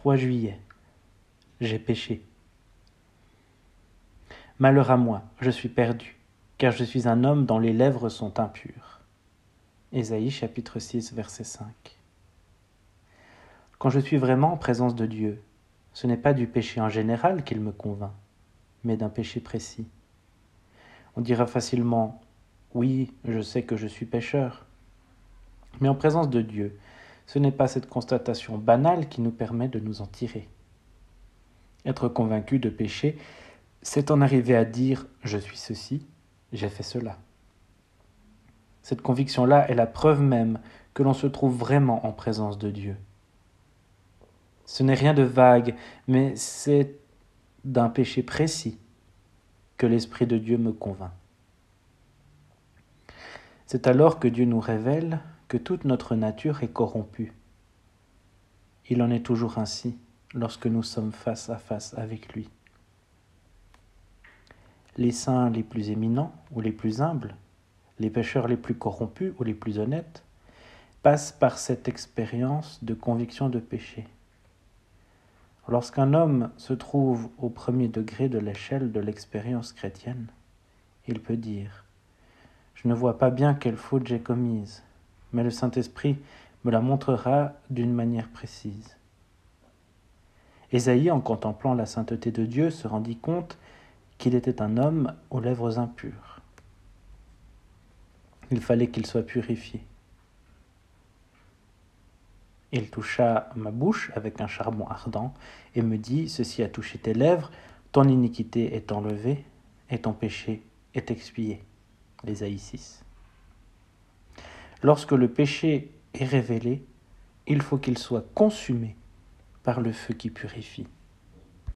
3 juillet. J'ai péché. Malheur à moi, je suis perdu, car je suis un homme dont les lèvres sont impures. Ésaïe chapitre 6 verset 5. Quand je suis vraiment en présence de Dieu, ce n'est pas du péché en général qu'il me convainc, mais d'un péché précis. On dira facilement Oui, je sais que je suis pécheur. Mais en présence de Dieu, ce n'est pas cette constatation banale qui nous permet de nous en tirer. Être convaincu de péché, c'est en arriver à dire Je suis ceci, j'ai fait cela. Cette conviction-là est la preuve même que l'on se trouve vraiment en présence de Dieu. Ce n'est rien de vague, mais c'est d'un péché précis que l'Esprit de Dieu me convainc. C'est alors que Dieu nous révèle que toute notre nature est corrompue. Il en est toujours ainsi lorsque nous sommes face à face avec lui. Les saints les plus éminents ou les plus humbles, les pécheurs les plus corrompus ou les plus honnêtes, passent par cette expérience de conviction de péché. Lorsqu'un homme se trouve au premier degré de l'échelle de l'expérience chrétienne, il peut dire Je ne vois pas bien quelle faute j'ai commise, mais le Saint-Esprit me la montrera d'une manière précise. Ésaïe, en contemplant la sainteté de Dieu, se rendit compte qu'il était un homme aux lèvres impures. Il fallait qu'il soit purifié. Il toucha ma bouche avec un charbon ardent et me dit, Ceci a touché tes lèvres, ton iniquité est enlevée et ton péché est expié. Ésaïe 6. Lorsque le péché est révélé, il faut qu'il soit consumé par le feu qui purifie.